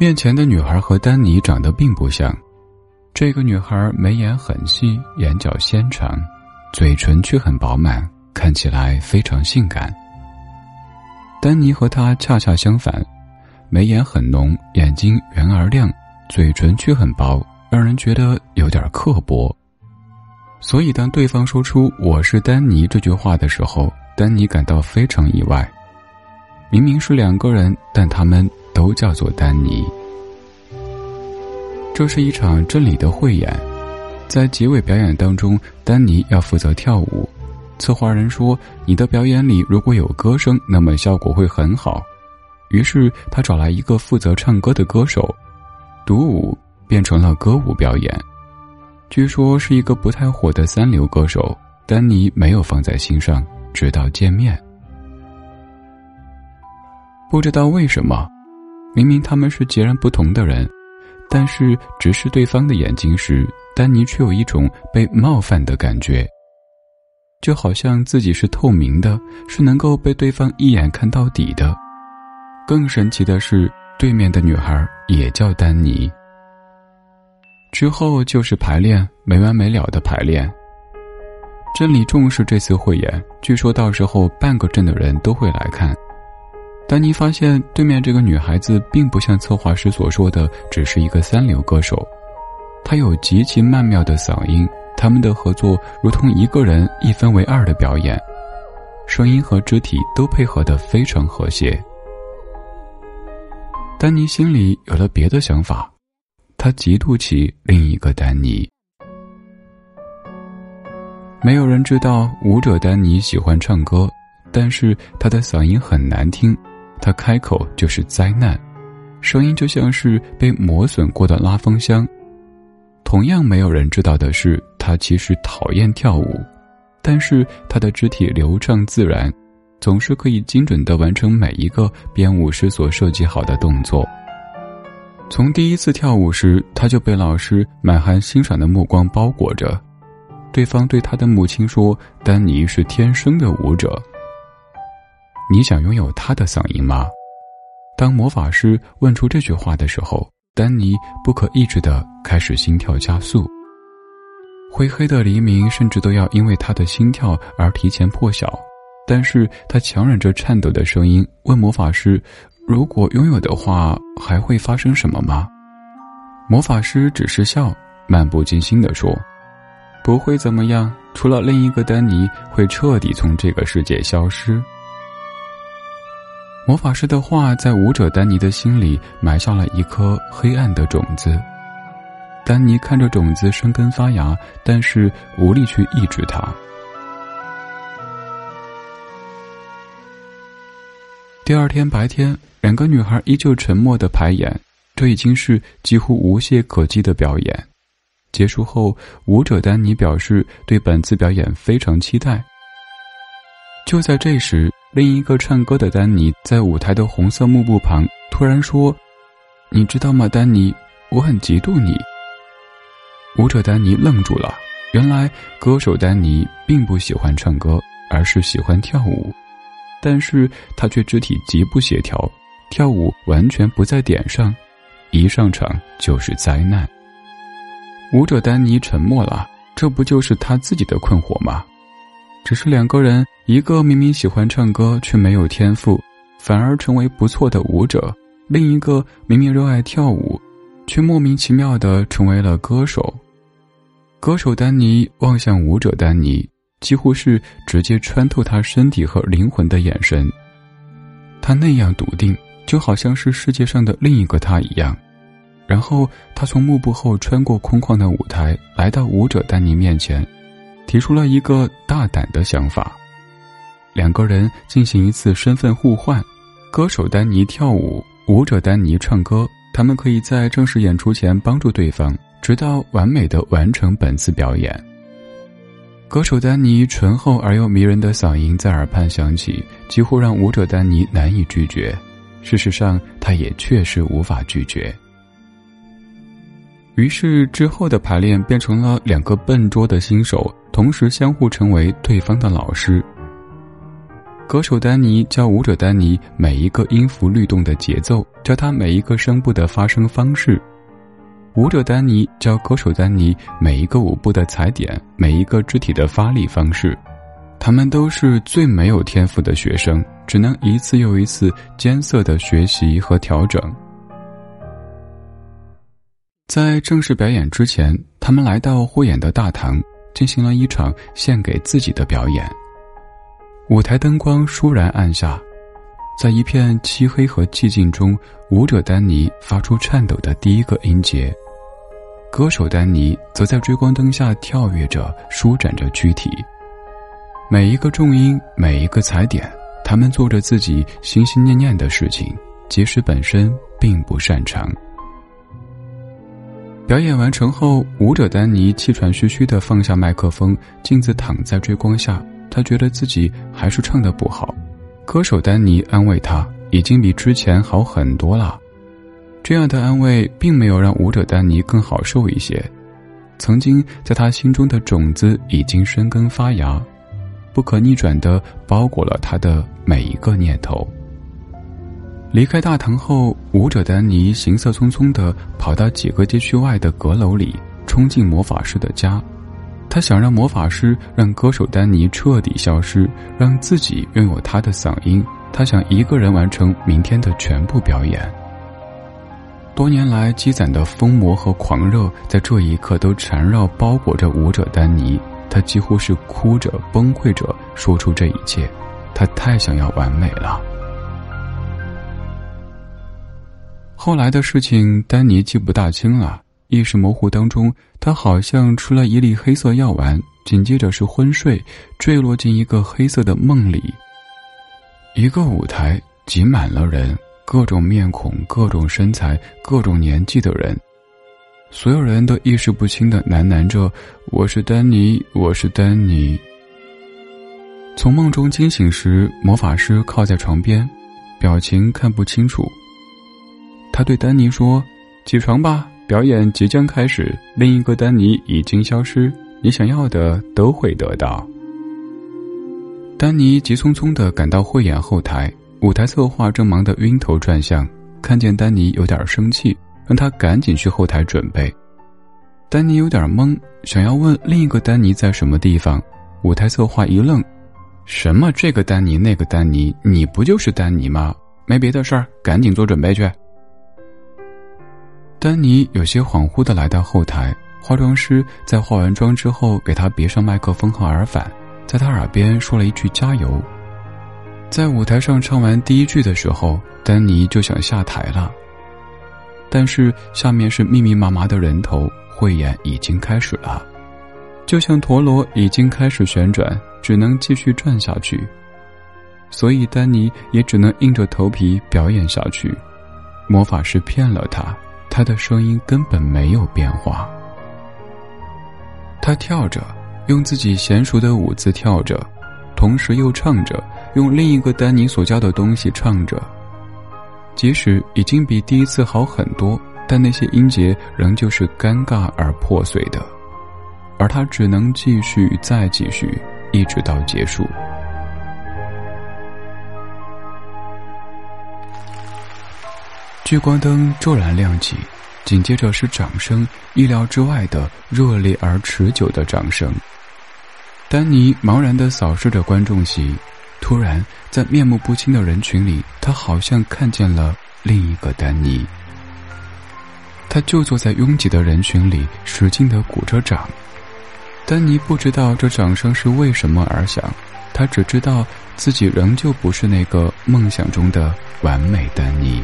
面前的女孩和丹尼长得并不像，这个女孩眉眼很细，眼角纤长，嘴唇却很饱满，看起来非常性感。丹尼和她恰恰相反，眉眼很浓，眼睛圆而亮，嘴唇却很薄，让人觉得有点刻薄。所以，当对方说出“我是丹尼”这句话的时候，丹尼感到非常意外。明明是两个人，但他们。都叫做丹尼。这是一场真理的汇演，在结尾表演当中，丹尼要负责跳舞。策划人说：“你的表演里如果有歌声，那么效果会很好。”于是他找来一个负责唱歌的歌手，独舞变成了歌舞表演。据说是一个不太火的三流歌手，丹尼没有放在心上，直到见面。不知道为什么。明明他们是截然不同的人，但是直视对方的眼睛时，丹尼却有一种被冒犯的感觉，就好像自己是透明的，是能够被对方一眼看到底的。更神奇的是，对面的女孩也叫丹尼。之后就是排练，没完没了的排练。真理重视这次汇演，据说到时候半个镇的人都会来看。丹尼发现对面这个女孩子并不像策划师所说的只是一个三流歌手，她有极其曼妙的嗓音，他们的合作如同一个人一分为二的表演，声音和肢体都配合得非常和谐。丹尼心里有了别的想法，他嫉妒起另一个丹尼。没有人知道舞者丹尼喜欢唱歌，但是他的嗓音很难听。他开口就是灾难，声音就像是被磨损过的拉风箱。同样没有人知道的是，他其实讨厌跳舞，但是他的肢体流畅自然，总是可以精准的完成每一个编舞师所设计好的动作。从第一次跳舞时，他就被老师满含欣赏的目光包裹着。对方对他的母亲说：“丹尼是天生的舞者。”你想拥有他的嗓音吗？当魔法师问出这句话的时候，丹尼不可抑制的开始心跳加速。灰黑的黎明甚至都要因为他的心跳而提前破晓，但是他强忍着颤抖的声音问魔法师：“如果拥有的话，还会发生什么吗？”魔法师只是笑，漫不经心的说：“不会怎么样，除了另一个丹尼会彻底从这个世界消失。”魔法师的话在舞者丹尼的心里埋下了一颗黑暗的种子。丹尼看着种子生根发芽，但是无力去抑制它。第二天白天，两个女孩依旧沉默的排演，这已经是几乎无懈可击的表演。结束后，舞者丹尼表示对本次表演非常期待。就在这时。另一个唱歌的丹尼在舞台的红色幕布旁突然说：“你知道吗，丹尼，我很嫉妒你。”舞者丹尼愣住了。原来歌手丹尼并不喜欢唱歌，而是喜欢跳舞，但是他却肢体极不协调，跳舞完全不在点上，一上场就是灾难。舞者丹尼沉默了，这不就是他自己的困惑吗？只是两个人，一个明明喜欢唱歌却没有天赋，反而成为不错的舞者；另一个明明热爱跳舞，却莫名其妙的成为了歌手。歌手丹尼望向舞者丹尼，几乎是直接穿透他身体和灵魂的眼神。他那样笃定，就好像是世界上的另一个他一样。然后他从幕布后穿过空旷的舞台，来到舞者丹尼面前。提出了一个大胆的想法，两个人进行一次身份互换，歌手丹尼跳舞，舞者丹尼唱歌，他们可以在正式演出前帮助对方，直到完美的完成本次表演。歌手丹尼醇厚而又迷人的嗓音在耳畔响起，几乎让舞者丹尼难以拒绝。事实上，他也确实无法拒绝。于是之后的排练变成了两个笨拙的新手同时相互成为对方的老师。歌手丹尼教舞者丹尼每一个音符律动的节奏，教他每一个声部的发声方式。舞者丹尼教歌手丹尼每一个舞步的踩点，每一个肢体的发力方式。他们都是最没有天赋的学生，只能一次又一次艰涩的学习和调整。在正式表演之前，他们来到汇演的大堂，进行了一场献给自己的表演。舞台灯光倏然暗下，在一片漆黑和寂静中，舞者丹尼发出颤抖的第一个音节，歌手丹尼则在追光灯下跳跃着，舒展着躯体。每一个重音，每一个踩点，他们做着自己心心念念的事情，即使本身并不擅长。表演完成后，舞者丹尼气喘吁吁地放下麦克风，径自躺在追光下。他觉得自己还是唱的不好，歌手丹尼安慰他，已经比之前好很多了。这样的安慰并没有让舞者丹尼更好受一些。曾经在他心中的种子已经生根发芽，不可逆转的包裹了他的每一个念头。离开大堂后，舞者丹尼行色匆匆的跑到几个街区外的阁楼里，冲进魔法师的家。他想让魔法师让歌手丹尼彻底消失，让自己拥有他的嗓音。他想一个人完成明天的全部表演。多年来积攒的疯魔和狂热，在这一刻都缠绕包裹着舞者丹尼。他几乎是哭着崩溃着说出这一切。他太想要完美了。后来的事情，丹尼记不大清了。意识模糊当中，他好像吃了一粒黑色药丸，紧接着是昏睡，坠落进一个黑色的梦里。一个舞台挤满了人，各种面孔、各种身材、各种年纪的人，所有人都意识不清的喃喃着：“我是丹尼，我是丹尼。”从梦中惊醒时，魔法师靠在床边，表情看不清楚。他对丹尼说：“起床吧。”表演即将开始，另一个丹尼已经消失，你想要的都会得到。丹尼急匆匆的赶到汇演后台，舞台策划正忙得晕头转向，看见丹尼有点生气，让他赶紧去后台准备。丹尼有点懵，想要问另一个丹尼在什么地方，舞台策划一愣：“什么这个丹尼那个丹尼，你不就是丹尼吗？没别的事儿，赶紧做准备去。”丹尼有些恍惚的来到后台，化妆师在化完妆之后给他别上麦克风和耳返，在他耳边说了一句“加油”。在舞台上唱完第一句的时候，丹尼就想下台了，但是下面是密密麻麻的人头，汇演已经开始了，就像陀螺已经开始旋转，只能继续转下去，所以丹尼也只能硬着头皮表演下去。魔法师骗了他。他的声音根本没有变化。他跳着，用自己娴熟的舞姿跳着，同时又唱着，用另一个丹尼所教的东西唱着。即使已经比第一次好很多，但那些音节仍旧是尴尬而破碎的，而他只能继续再继续，一直到结束。聚光灯骤然亮起，紧接着是掌声，意料之外的热烈而持久的掌声。丹尼茫然地扫视着观众席，突然在面目不清的人群里，他好像看见了另一个丹尼。他就坐在拥挤的人群里，使劲地鼓着掌。丹尼不知道这掌声是为什么而响，他只知道自己仍旧不是那个梦想中的完美丹尼。